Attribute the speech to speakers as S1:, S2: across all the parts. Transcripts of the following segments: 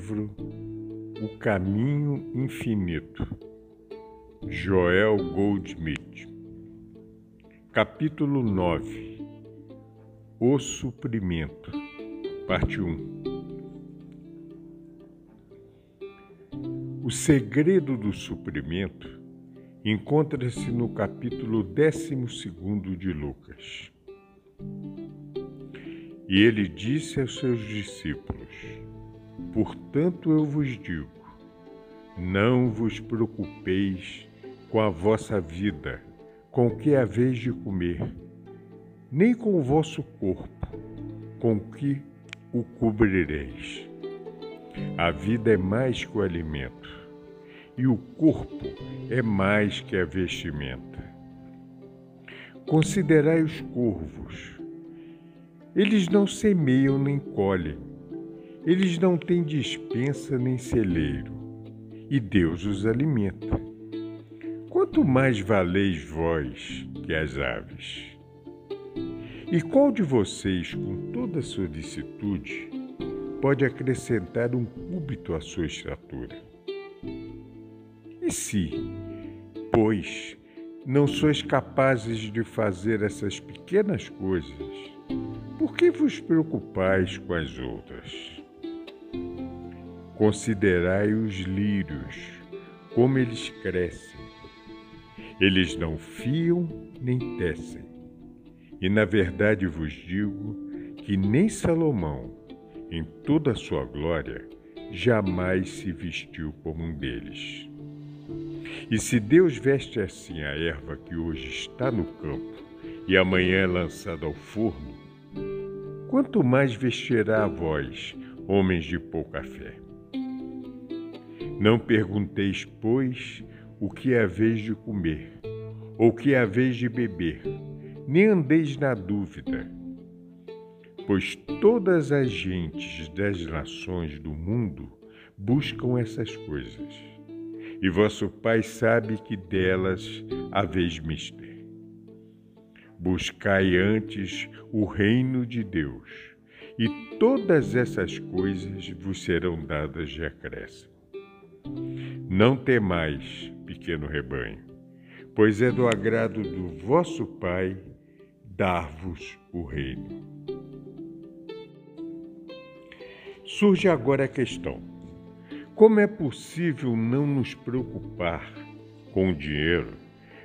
S1: Audiolivro O Caminho Infinito, Joel Goldsmith. Capítulo 9 O Suprimento, Parte 1 O segredo do suprimento encontra-se no capítulo 12 de Lucas. E ele disse aos seus discípulos: Portanto, eu vos digo: não vos preocupeis com a vossa vida, com o que haveis de comer, nem com o vosso corpo, com o que o cobrireis. A vida é mais que o alimento, e o corpo é mais que a vestimenta. Considerai os corvos. Eles não semeiam nem colhem, eles não têm dispensa nem celeiro, e Deus os alimenta. Quanto mais valeis vós que as aves? E qual de vocês, com toda solicitude, pode acrescentar um cúbito à sua estatura? E se, pois, não sois capazes de fazer essas pequenas coisas, por que vos preocupais com as outras? Considerai os lírios, como eles crescem. Eles não fiam nem tecem. E na verdade vos digo que nem Salomão, em toda a sua glória, jamais se vestiu como um deles. E se Deus veste assim a erva que hoje está no campo e amanhã é lançada ao forno, quanto mais vestirá a vós, homens de pouca fé. Não pergunteis, pois, o que é a vez de comer, ou o que é a vez de beber, nem andeis na dúvida, pois todas as gentes das nações do mundo buscam essas coisas, e vosso Pai sabe que delas haveis mister. Buscai antes o reino de Deus, e todas essas coisas vos serão dadas de acréscimo. Não temais, pequeno rebanho, pois é do agrado do vosso Pai dar-vos o reino. Surge agora a questão: como é possível não nos preocupar com o dinheiro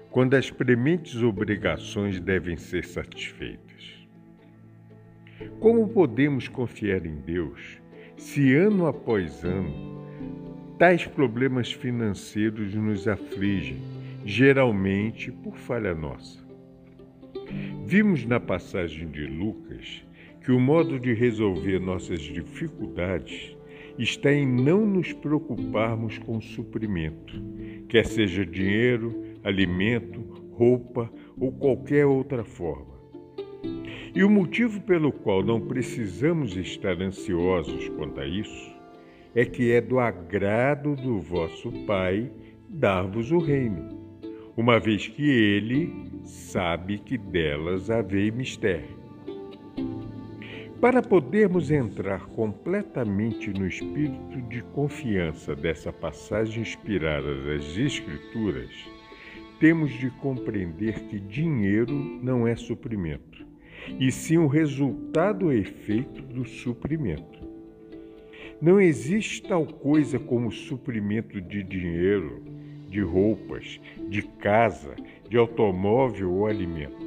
S1: quando as prementes obrigações devem ser satisfeitas? Como podemos confiar em Deus se ano após ano Tais problemas financeiros nos afligem, geralmente por falha nossa. Vimos na passagem de Lucas que o modo de resolver nossas dificuldades está em não nos preocuparmos com suprimento, quer seja dinheiro, alimento, roupa ou qualquer outra forma. E o motivo pelo qual não precisamos estar ansiosos quanto a isso é que é do agrado do vosso Pai dar-vos o reino, uma vez que ele sabe que delas haveis mistério. Para podermos entrar completamente no espírito de confiança dessa passagem inspirada das Escrituras, temos de compreender que dinheiro não é suprimento, e sim o resultado ou efeito do suprimento. Não existe tal coisa como suprimento de dinheiro, de roupas, de casa, de automóvel ou alimento.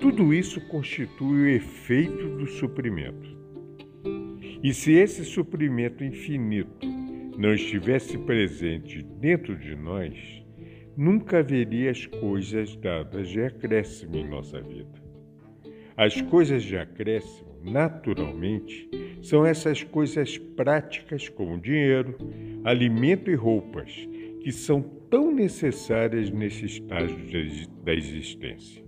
S1: Tudo isso constitui o efeito do suprimento. E se esse suprimento infinito não estivesse presente dentro de nós, nunca haveria as coisas dadas de acréscimo em nossa vida. As coisas de acréscimo, naturalmente, são essas coisas práticas como dinheiro, alimento e roupas, que são tão necessárias nesse estágio da existência.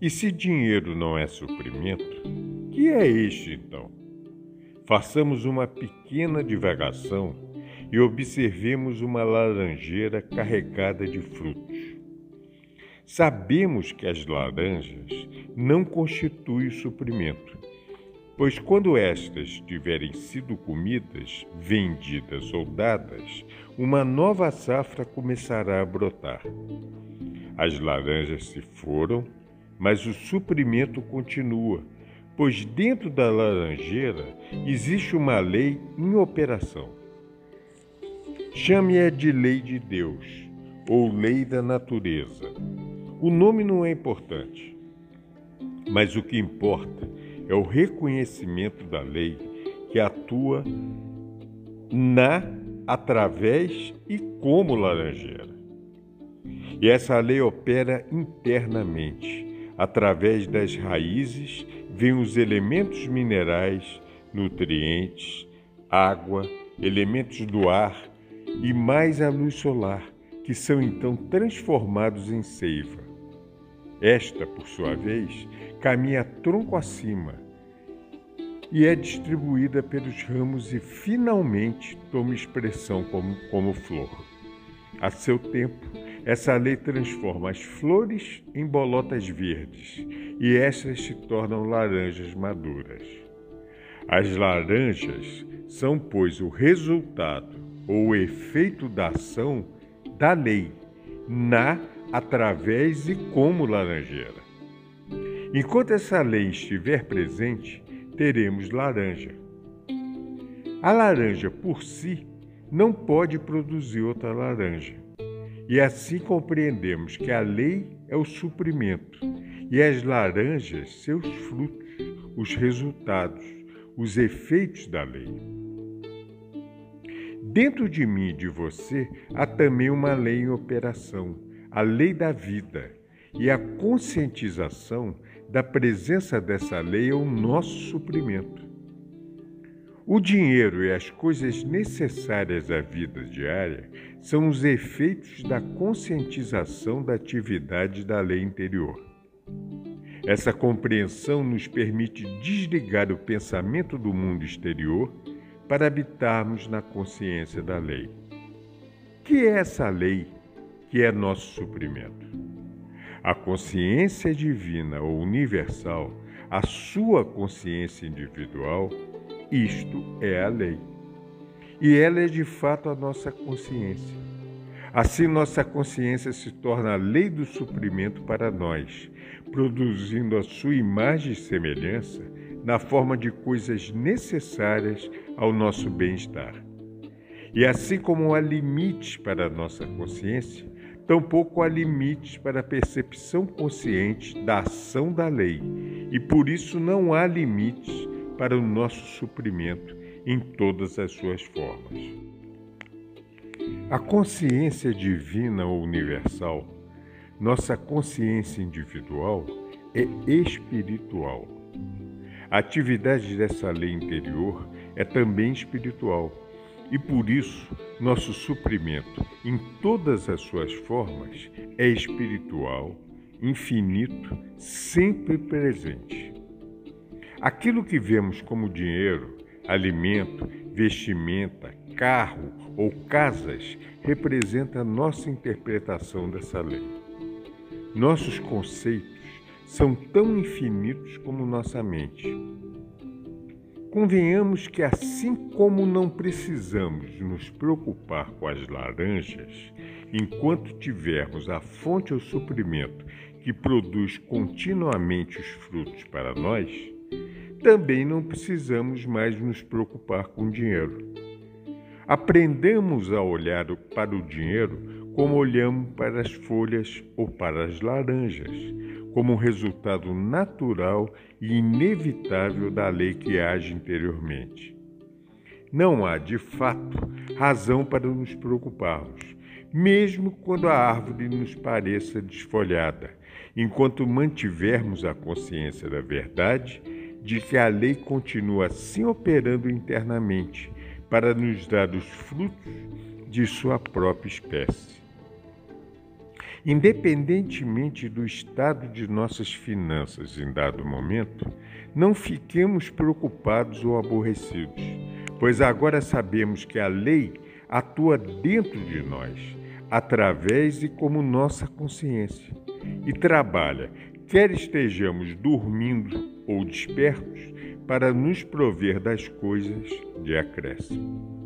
S1: E se dinheiro não é suprimento, que é este então? Façamos uma pequena divagação e observemos uma laranjeira carregada de frutos. Sabemos que as laranjas não constituem suprimento, pois quando estas tiverem sido comidas, vendidas ou dadas, uma nova safra começará a brotar. As laranjas se foram, mas o suprimento continua, pois dentro da laranjeira existe uma lei em operação. Chame-a de lei de Deus ou lei da natureza. O nome não é importante, mas o que importa é o reconhecimento da lei que atua na, através e como laranjeira. E essa lei opera internamente. Através das raízes vêm os elementos minerais, nutrientes, água, elementos do ar e mais a luz solar, que são então transformados em seiva. Esta, por sua vez, caminha tronco acima e é distribuída pelos ramos e finalmente toma expressão como, como flor. A seu tempo, essa lei transforma as flores em bolotas verdes e estas se tornam laranjas maduras. As laranjas são, pois, o resultado ou o efeito da ação da lei na através e como laranjeira. Enquanto essa lei estiver presente, teremos laranja. A laranja por si não pode produzir outra laranja. E assim compreendemos que a lei é o suprimento e as laranjas seus frutos, os resultados, os efeitos da lei. Dentro de mim e de você há também uma lei em operação a lei da vida e a conscientização da presença dessa lei é o nosso suprimento. O dinheiro e as coisas necessárias à vida diária são os efeitos da conscientização da atividade da lei interior. Essa compreensão nos permite desligar o pensamento do mundo exterior para habitarmos na consciência da lei. Que é essa lei que é nosso suprimento. A consciência divina ou universal, a sua consciência individual, isto é a lei. E ela é de fato a nossa consciência. Assim, nossa consciência se torna a lei do suprimento para nós, produzindo a sua imagem e semelhança na forma de coisas necessárias ao nosso bem-estar. E assim como há limites para a nossa consciência, Tampouco há limites para a percepção consciente da ação da lei, e por isso não há limites para o nosso suprimento em todas as suas formas. A consciência divina ou universal, nossa consciência individual, é espiritual. A atividade dessa lei interior é também espiritual e por isso, nosso suprimento, em todas as suas formas, é espiritual, infinito, sempre presente. Aquilo que vemos como dinheiro, alimento, vestimenta, carro ou casas representa nossa interpretação dessa lei. Nossos conceitos são tão infinitos como nossa mente. Convenhamos que, assim como não precisamos nos preocupar com as laranjas, enquanto tivermos a fonte ou suprimento que produz continuamente os frutos para nós, também não precisamos mais nos preocupar com o dinheiro. Aprendemos a olhar para o dinheiro como olhamos para as folhas ou para as laranjas, como um resultado natural e inevitável da lei que age interiormente. Não há, de fato, razão para nos preocuparmos, mesmo quando a árvore nos pareça desfolhada, enquanto mantivermos a consciência da verdade de que a lei continua assim operando internamente para nos dar os frutos de sua própria espécie. Independentemente do estado de nossas finanças em dado momento, não fiquemos preocupados ou aborrecidos, pois agora sabemos que a lei atua dentro de nós, através e como nossa consciência, e trabalha, quer estejamos dormindo ou despertos, para nos prover das coisas de acréscimo.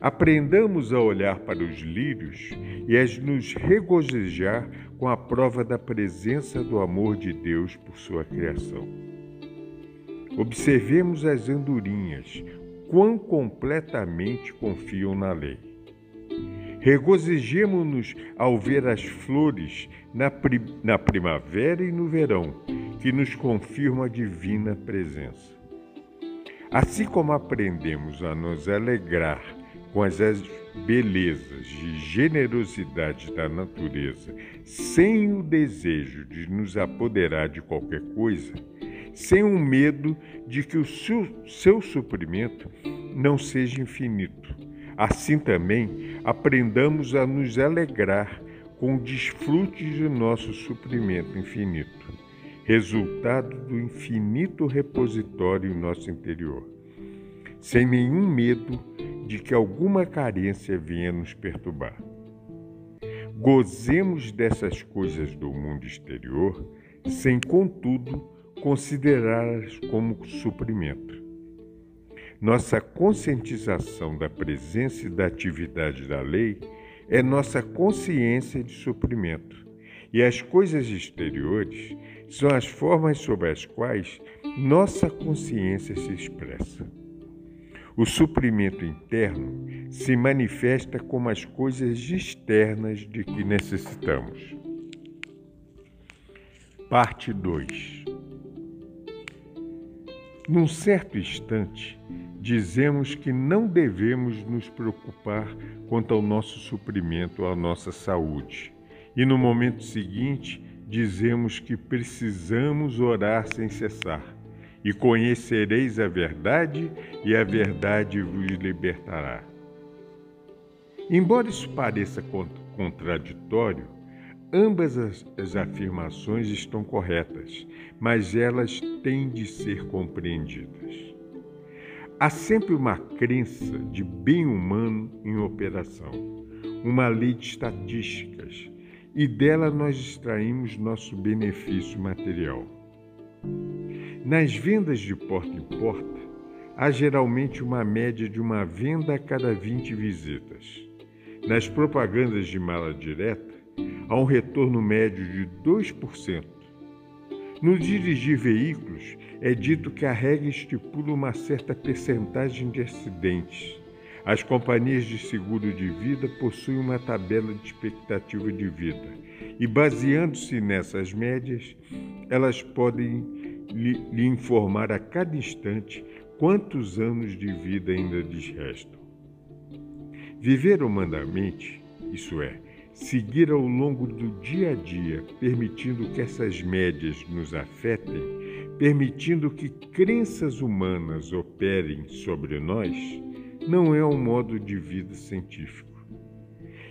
S1: Aprendamos a olhar para os lírios e a nos regozijar com a prova da presença do amor de Deus por sua criação. Observemos as andorinhas, quão completamente confiam na lei. Regozijemo-nos ao ver as flores na, na primavera e no verão, que nos confirmam a divina presença. Assim como aprendemos a nos alegrar com as belezas e generosidade da natureza, sem o desejo de nos apoderar de qualquer coisa, sem o medo de que o seu, seu suprimento não seja infinito. Assim também aprendamos a nos alegrar com o desfrute de nosso suprimento infinito, resultado do infinito repositório em nosso interior, sem nenhum medo de que alguma carência venha nos perturbar. Gozemos dessas coisas do mundo exterior, sem, contudo, considerá-las como suprimento. Nossa conscientização da presença e da atividade da lei é nossa consciência de suprimento, e as coisas exteriores são as formas sobre as quais nossa consciência se expressa. O suprimento interno se manifesta como as coisas externas de que necessitamos. Parte 2 Num certo instante, dizemos que não devemos nos preocupar quanto ao nosso suprimento, à nossa saúde. E no momento seguinte, dizemos que precisamos orar sem cessar e conhecereis a verdade, e a verdade vos libertará. Embora isso pareça contraditório, ambas as, afirmações estão corretas, mas elas têm de ser compreendidas. Há sempre uma crença de bem humano em operação, uma lei de estatísticas, e dela nós extraímos nosso benefício material. Nas vendas de porta em porta, há geralmente uma média de uma venda a cada 20 visitas. Nas propagandas de mala direta, há um retorno médio de 2%. No dirigir veículos, é dito que a regra estipula uma certa percentagem de acidentes. As companhias de seguro de vida possuem uma tabela de expectativa de vida e, baseando-se nessas médias, elas podem lhe, informar a cada instante quantos anos de vida ainda lhes restam. Viver humanamente, isso é, seguir ao longo do dia a dia, permitindo que essas médias nos afetem, permitindo que crenças humanas operem sobre nós, não é um modo de vida científico.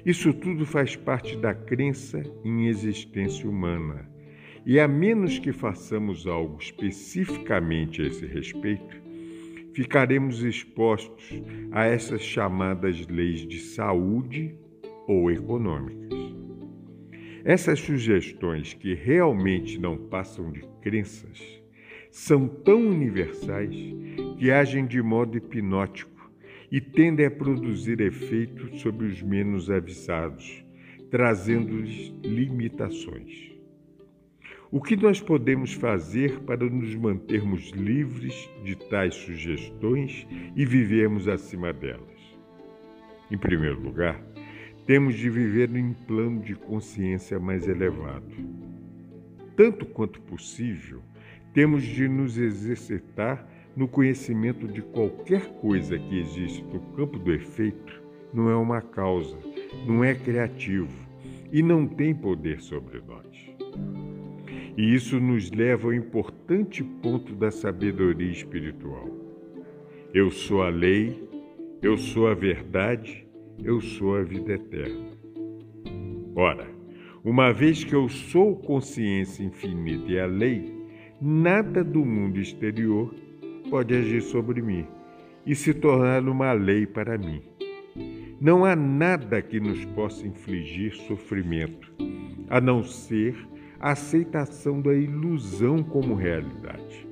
S1: Isso tudo faz parte da crença em existência humana e a menos que façamos algo especificamente a esse respeito, ficaremos expostos a essas chamadas leis de saúde ou econômicas. Essas sugestões que realmente não passam de crenças são tão universais que agem de modo hipnótico e tendem a produzir efeitos sobre os menos avisados, trazendo-lhes limitações. O que nós podemos fazer para nos mantermos livres de tais sugestões e vivermos acima delas? Em primeiro lugar, temos de viver em plano de consciência mais elevado. Tanto quanto possível, temos de nos exercitar no conhecimento de qualquer coisa que existe no campo do efeito não é uma causa, não é criativo e não tem poder sobre nós. E isso nos leva ao importante ponto da sabedoria espiritual. Eu sou a lei, eu sou a verdade, eu sou a vida eterna. Ora, uma vez que eu sou consciência infinita e a lei, nada do mundo exterior pode agir sobre mim e se tornar uma lei para mim. Não há nada que nos possa infligir sofrimento, a não ser a aceitação da ilusão como realidade.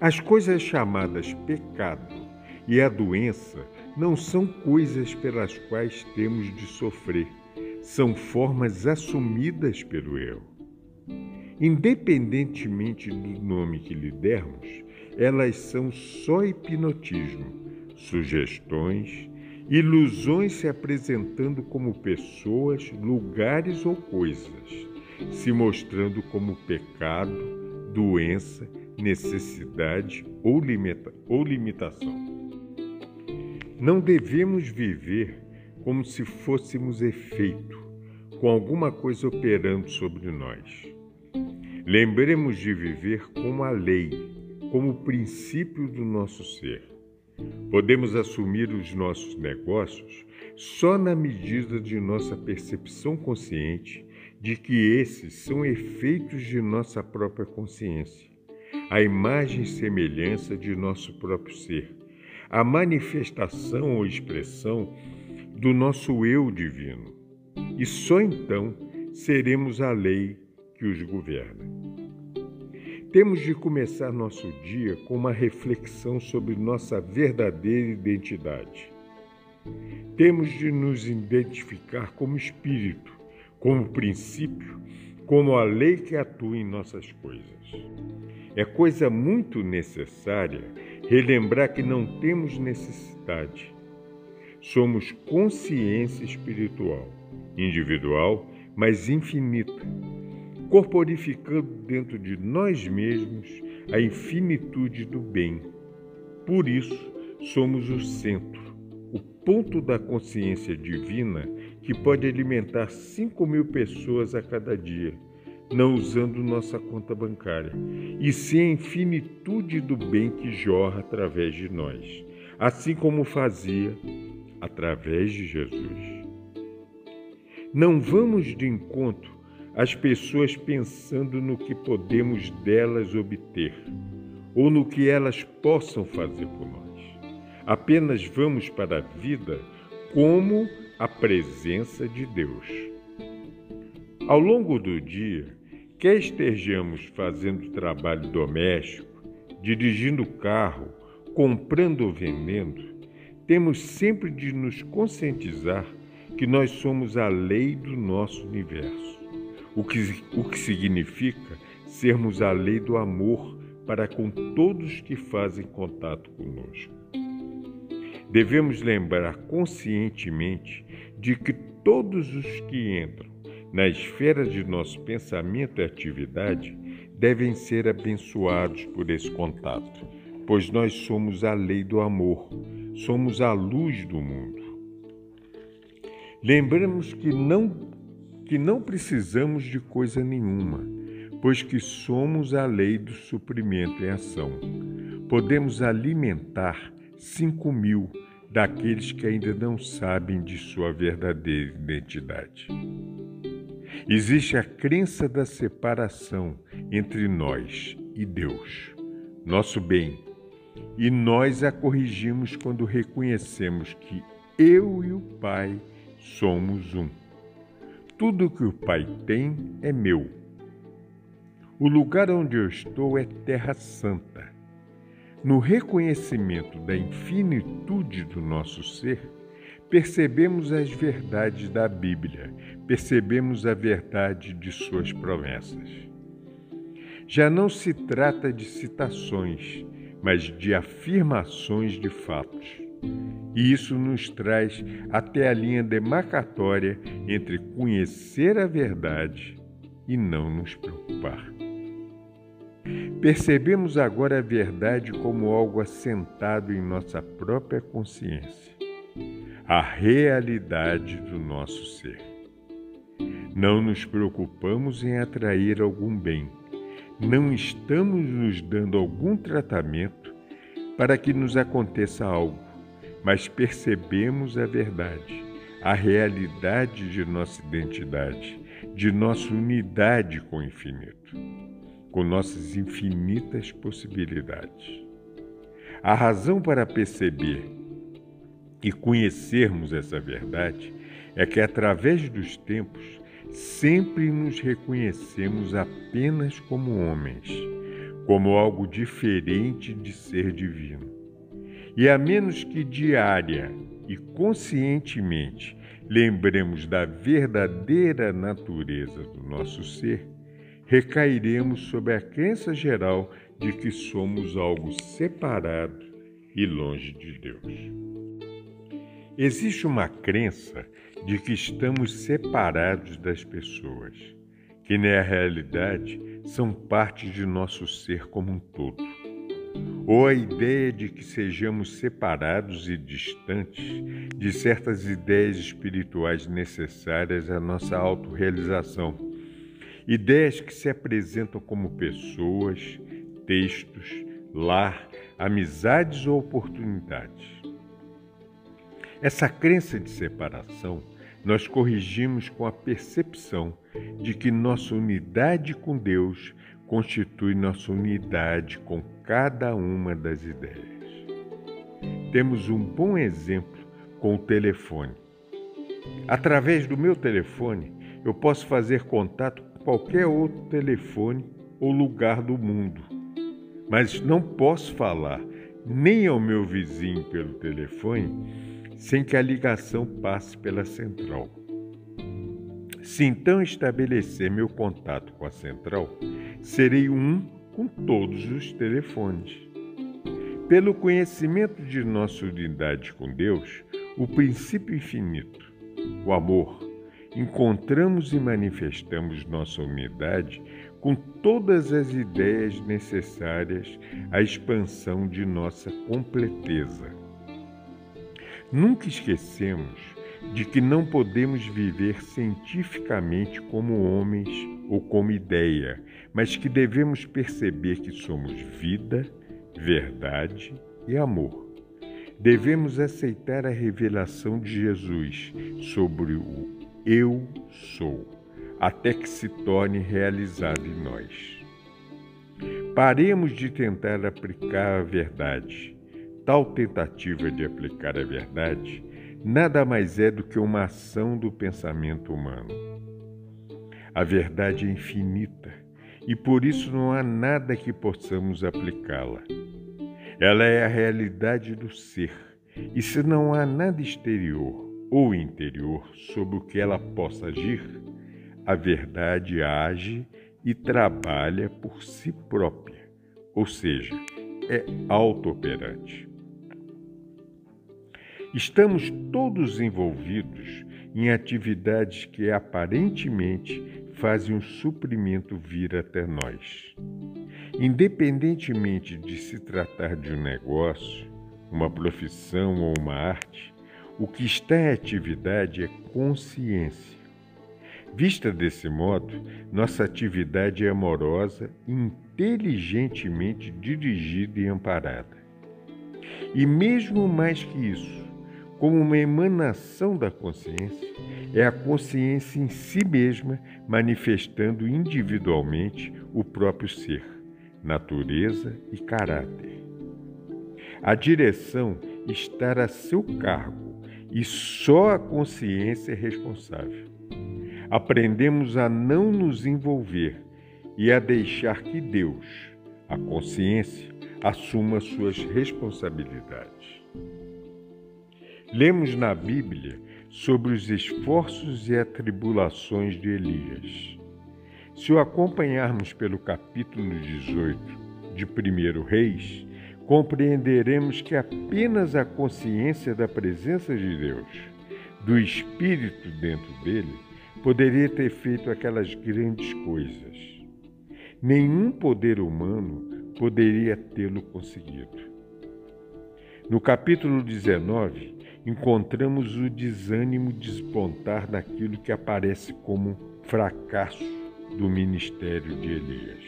S1: As coisas chamadas pecado e a doença não são coisas pelas quais temos de sofrer, são formas assumidas pelo eu. Independentemente do nome que lhe dermos, elas são só hipnotismo, sugestões, ilusões se apresentando como pessoas, lugares ou coisas, se mostrando como pecado, doença, necessidade ou, limita ou limitação. Não devemos viver como se fôssemos efeito, com alguma coisa operando sobre nós. Lembremos de viver como a lei, como o princípio do nosso ser. Podemos assumir os nossos negócios só na medida de nossa percepção consciente de que esses são efeitos de nossa própria consciência, a imagem e semelhança de nosso próprio ser, a manifestação ou expressão do nosso eu divino. E só então seremos a lei que os governa. Temos de começar nosso dia com uma reflexão sobre nossa verdadeira identidade. Temos de nos identificar como espírito, como princípio, como a lei que atua em nossas coisas. É coisa muito necessária relembrar que não temos necessidade. Somos consciência espiritual, individual, mas infinita corporificando dentro de nós mesmos a infinitude do bem. Por isso, somos o centro, o ponto da consciência divina que pode alimentar 5 mil pessoas a cada dia, não usando nossa conta bancária, e sim a infinitude do bem que jorra através de nós, assim como fazia através de Jesus. Não vamos de encontro as pessoas pensando no que podemos delas obter ou no que elas possam fazer por nós. Apenas vamos para a vida como a presença de Deus. Ao longo do dia, quer estejamos fazendo trabalho doméstico, dirigindo carro, comprando ou vendendo, temos sempre de nos conscientizar que nós somos a lei do nosso universo o que, o que significa sermos a lei do amor para com todos que fazem contato conosco. Devemos lembrar conscientemente de que todos os que entram na esfera de nosso pensamento e atividade devem ser abençoados por esse contato, pois nós somos a lei do amor, somos a luz do mundo. Lembramos que não que não precisamos de coisa nenhuma, pois que somos a lei do suprimento em ação. Podemos alimentar cinco mil daqueles que ainda não sabem de sua verdadeira identidade. Existe a crença da separação entre nós e Deus, nosso bem, e nós a corrigimos quando reconhecemos que eu e o Pai somos um. Tudo que o Pai tem é meu. O lugar onde eu estou é Terra Santa. No reconhecimento da infinitude do nosso ser, percebemos as verdades da Bíblia, percebemos a verdade de suas promessas. Já não se trata de citações, mas de afirmações de fatos. E isso nos traz até a linha demarcatória entre conhecer a verdade e não nos preocupar. Percebemos agora a verdade como algo assentado em nossa própria consciência, a realidade do nosso ser. Não nos preocupamos em atrair algum bem. Não estamos nos dando algum tratamento para que nos aconteça algo, mas percebemos a verdade, a realidade de nossa identidade, de nossa unidade com o infinito, com nossas infinitas possibilidades. A razão para perceber e conhecermos essa verdade é que, através dos tempos, sempre nos reconhecemos apenas como homens, como algo diferente de ser divino. E a menos que diária e conscientemente lembremos da verdadeira natureza do nosso ser, recairemos sobre a crença geral de que somos algo separado e longe de Deus. Existe uma crença de que estamos separados das pessoas, que na realidade são parte de nosso ser como um todo. Ou a ideia de que sejamos separados e distantes de certas ideias espirituais necessárias à nossa autorrealização. Ideias que se apresentam como pessoas, textos, lar, amizades ou oportunidades. Essa crença de separação nós corrigimos com a percepção de que nossa unidade com Deus constitui nossa unidade com cada uma das ideias. Temos um bom exemplo com o telefone. Através do meu telefone, eu posso fazer contato com qualquer outro telefone ou lugar do mundo, mas não posso falar nem ao meu vizinho pelo telefone sem que a ligação passe pela central. Se então estabelecer meu contato com a central, serei um com todos os telefones. Pelo conhecimento de nossa unidade com Deus, o princípio infinito, o amor, encontramos e manifestamos nossa unidade com todas as ideias necessárias à expansão de nossa completeza. Nunca esquecemos de que não podemos viver cientificamente como homens ou como ideia, mas que devemos perceber que somos vida, verdade e amor. Devemos aceitar a revelação de Jesus sobre o Eu sou, até que se torne realizado em nós. Paremos de tentar aplicar a verdade Tal tentativa de aplicar a verdade nada mais é do que uma ação do pensamento humano. A verdade é infinita e por isso não há nada que possamos aplicá-la. Ela é a realidade do ser, e se não há nada exterior ou interior sobre o que ela possa agir, a verdade age e trabalha por si própria, ou seja, é autooperante. Estamos todos envolvidos em atividades que aparentemente fazem o suprimento vir até nós. Independentemente de se tratar de um negócio, uma profissão ou uma arte, o que está em atividade é consciência. Vista desse modo, nossa atividade é amorosa inteligentemente dirigida e amparada. E mesmo mais que isso, como uma emanação da consciência, é a consciência em si mesma manifestando individualmente o próprio ser, natureza e caráter. A direção está a seu cargo e só a consciência é responsável. Aprendemos a não nos envolver e a deixar que Deus, a consciência, assuma suas responsabilidades. Lemos na Bíblia sobre os esforços e atribulações de Elias. Se o acompanharmos pelo capítulo 18 de 1 Reis, compreenderemos que apenas a consciência da presença de Deus, do Espírito dentro dele, poderia ter feito aquelas grandes coisas. Nenhum poder humano poderia tê-lo conseguido. No capítulo 19, encontramos o desânimo despontar daquilo que aparece como fracasso do ministério de Elias.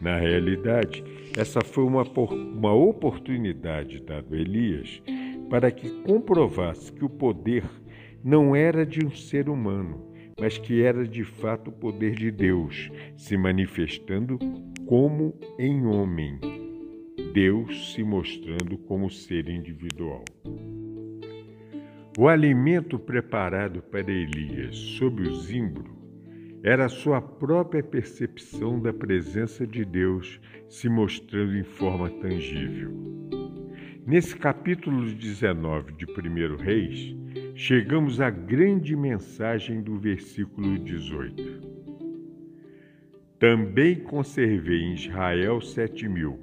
S1: Na realidade, essa foi uma, uma oportunidade dada a Elias para que comprovasse que o poder não era de um ser humano, mas que era de fato o poder de Deus se manifestando como em homem, Deus se mostrando como ser individual. O alimento preparado para Elias sob o zimbro era sua própria percepção da presença de Deus se mostrando em forma tangível. Nesse capítulo 19 de 1 Reis, chegamos à grande mensagem do versículo 18. Também conservei em Israel sete mil.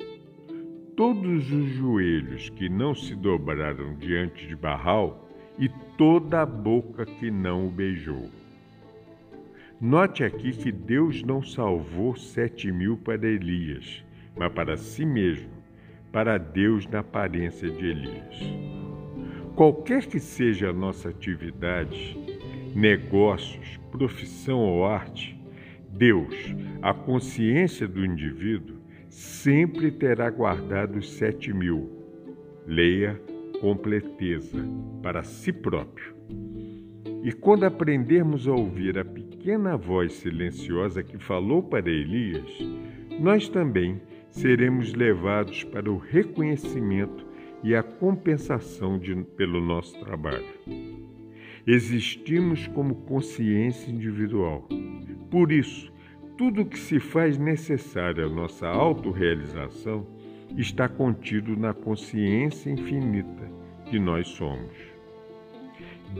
S1: Todos os joelhos que não se dobraram diante de Barral e toda a boca que não o beijou. Note aqui que Deus não salvou sete mil para Elias, mas para si mesmo, para Deus na aparência de Elias. Qualquer que seja a nossa atividade, negócios, profissão ou arte, Deus, a consciência do indivíduo, sempre terá guardado os sete mil. Leia completeza para si próprio. E quando aprendermos a ouvir a pequena voz silenciosa que falou para Elias, nós também seremos levados para o reconhecimento e a compensação de, pelo nosso trabalho. Existimos como consciência individual. Por isso, tudo o que se faz necessário à nossa autorrealização está contido na consciência infinita que nós somos.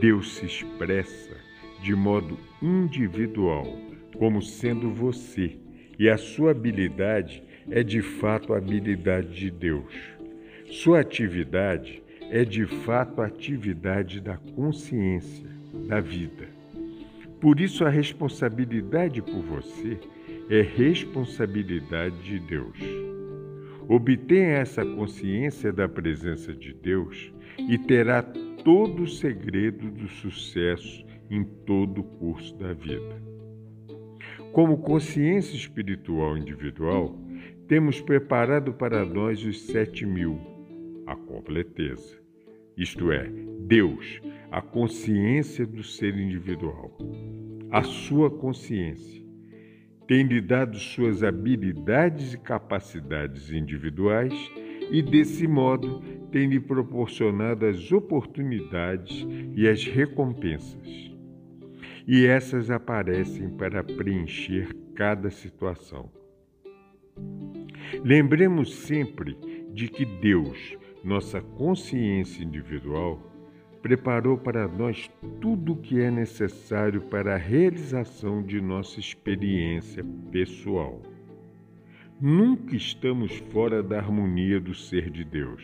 S1: Deus se expressa de modo individual, como sendo você, e a sua habilidade é de fato a habilidade de Deus. Sua atividade é de fato a atividade da consciência, da vida. Por isso, a responsabilidade por você é responsabilidade de Deus. Obtenha essa consciência da presença de Deus e terá todo o segredo do sucesso em todo o curso da vida. Como consciência espiritual individual, temos preparado para nós os sete mil a completeza. Isto é, Deus, a consciência do ser individual. A sua consciência tem lhe dado suas habilidades e capacidades individuais e, desse modo, tem lhe proporcionado as oportunidades e as recompensas. E essas aparecem para preencher cada situação. Lembremos sempre de que Deus, nossa consciência individual preparou para nós tudo o que é necessário para a realização de nossa experiência pessoal. Nunca estamos fora da harmonia do ser de Deus.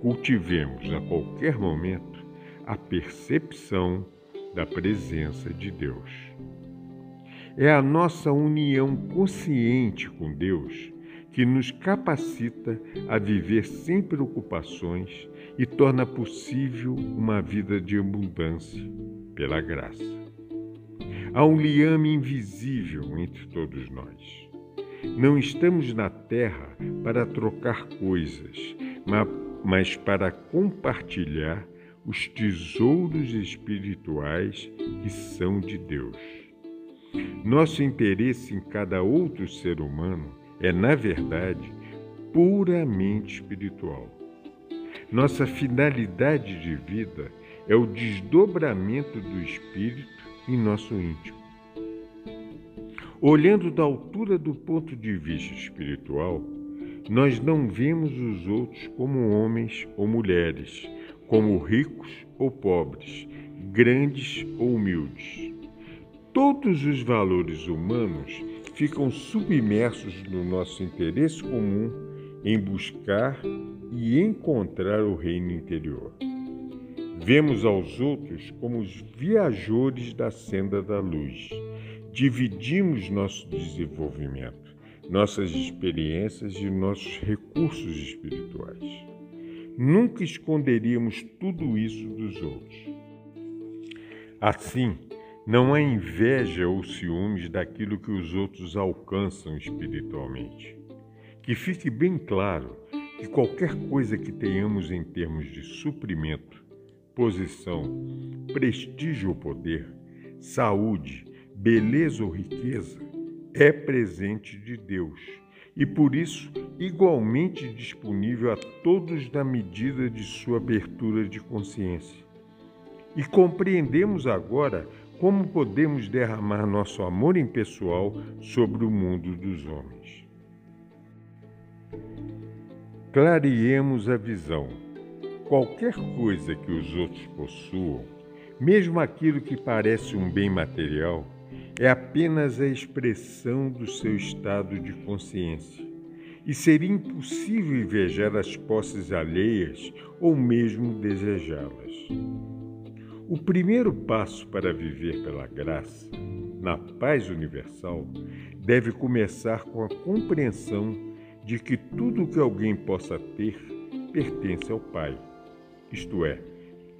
S1: Cultivemos a qualquer momento a percepção da presença de Deus. É a nossa união consciente com Deus que nos capacita a viver sem preocupações e torna possível uma vida de abundância pela graça. Há um liame invisível entre todos nós. Não estamos na terra para trocar coisas, mas para compartilhar os tesouros espirituais que são de Deus. Nosso interesse em cada outro ser humano é, na verdade, puramente espiritual. Nossa finalidade de vida é o desdobramento do espírito em nosso íntimo. Olhando da altura do ponto de vista espiritual, nós não vemos os outros como homens ou mulheres, como ricos ou pobres, grandes ou humildes. Todos os valores humanos ficam submersos no nosso interesse comum em buscar e encontrar o reino interior. Vemos aos outros como os viajores da senda da luz. Dividimos nosso desenvolvimento, nossas experiências e nossos recursos espirituais. Nunca esconderíamos tudo isso dos outros. Assim, Não há inveja ou ciúmes daquilo que os outros alcançam espiritualmente. Que fique bem claro que qualquer coisa que tenhamos em termos de suprimento, posição, prestígio ou poder, saúde, beleza ou riqueza, é presente de Deus e por isso igualmente disponível a todos na medida de sua abertura de consciência. E compreendemos agora como podemos derramar nosso amor impessoal sobre o mundo dos homens. Clareemos a visão. Qualquer coisa que os outros possuam, mesmo aquilo que parece um bem material, é apenas a expressão do seu estado de consciência. E seria impossível invejar as posses alheias ou mesmo desejá-las. O primeiro passo para viver pela graça, na paz universal, deve começar com a compreensão de que tudo que alguém possa ter pertence ao Pai, isto é,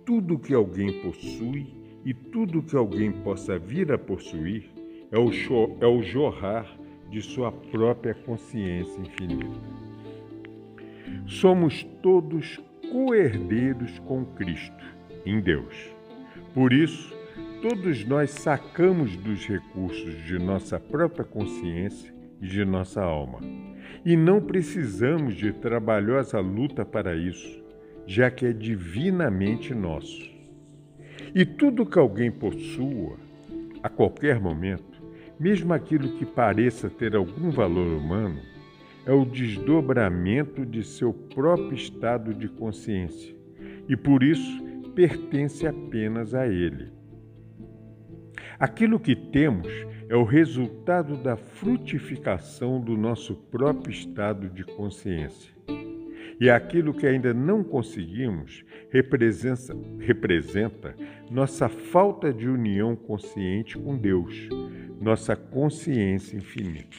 S1: tudo que alguém possui e tudo que alguém possa vir a possuir é o, é o jorrar de sua própria consciência infinita. Somos todos co-herdeiros com Cristo, em Deus. Por isso, todos nós sacamos dos recursos de nossa própria consciência e de nossa alma. E não precisamos de trabalhosa luta para isso, já que é divinamente nosso. E tudo que alguém possua, a qualquer momento, mesmo aquilo que pareça ter algum valor humano, é o desdobramento de seu próprio estado de consciência e por isso pertence apenas a ele. Aquilo que temos é o resultado da frutificação do nosso próprio estado de consciência. E aquilo que ainda não conseguimos representa, representa nossa falta de união consciente com Deus, nossa consciência infinita.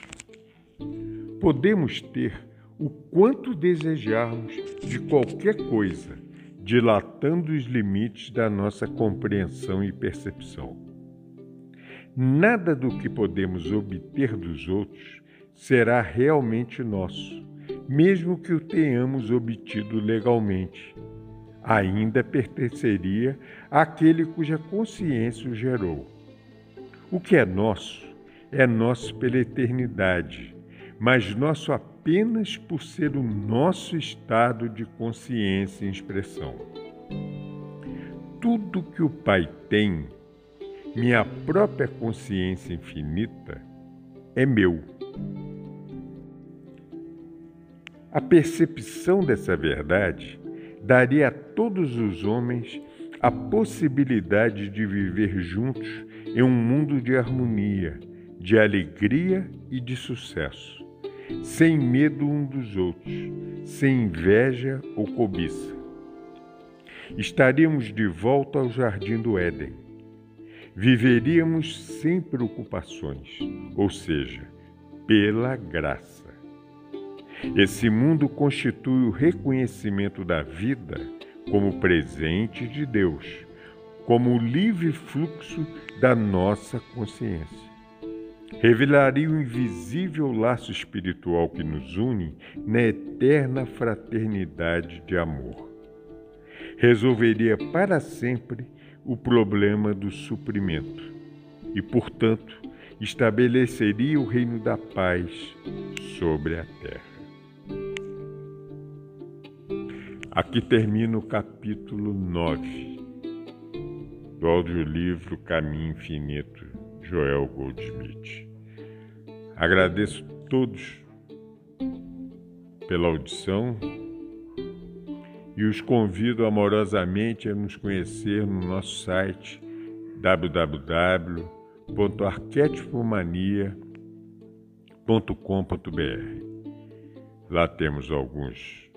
S1: Podemos ter o quanto desejarmos de qualquer coisa, dilatando os limites da nossa compreensão e percepção. Nada do que podemos obter dos outros será realmente nosso mesmo que o tenhamos obtido legalmente, ainda pertenceria àquele cuja consciência o gerou. O que é nosso é nosso pela eternidade, mas nosso apenas por ser o nosso estado de consciência em expressão. Tudo que o Pai tem, minha própria consciência infinita, é meu A percepção dessa verdade daria a todos os homens a possibilidade de viver juntos em um mundo de harmonia, de alegria e de sucesso, sem medo um dos outros, sem inveja ou cobiça. Estaríamos de volta ao jardim do Éden. Viveríamos sem preocupações, ou seja, pela graça. Esse mundo constitui o reconhecimento da vida como presente de Deus, como o livre fluxo da nossa consciência. Revelaria o invisível laço espiritual que nos une na eterna fraternidade de amor. Resolveria para sempre o problema do suprimento e, portanto, estabeleceria o reino da paz sobre a terra. Aqui termina o capítulo 9 do audiolivro Caminho Infinito, Joel Goldsmith. Agradeço a todos pela audição e os convido amorosamente a nos conhecer no nosso site www.arquetipomania.com.br. Lá temos alguns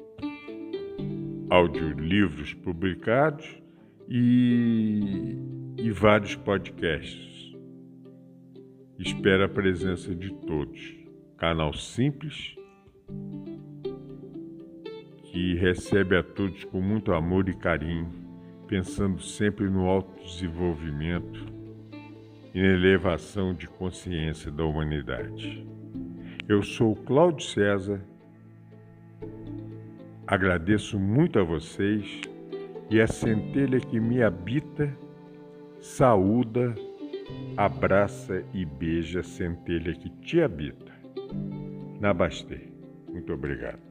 S1: audiolivros publicados e, e vários podcasts. Espero a presença de todos. Canal simples que recebe a todos com muito amor e carinho, pensando sempre no autodesenvolvimento e na elevação de consciência da humanidade. Eu sou Cláudio César, agradeço muito a vocês e a centelha que me habita saúda, abraça e beija a centelha que te habita. Namastê. Muito obrigado.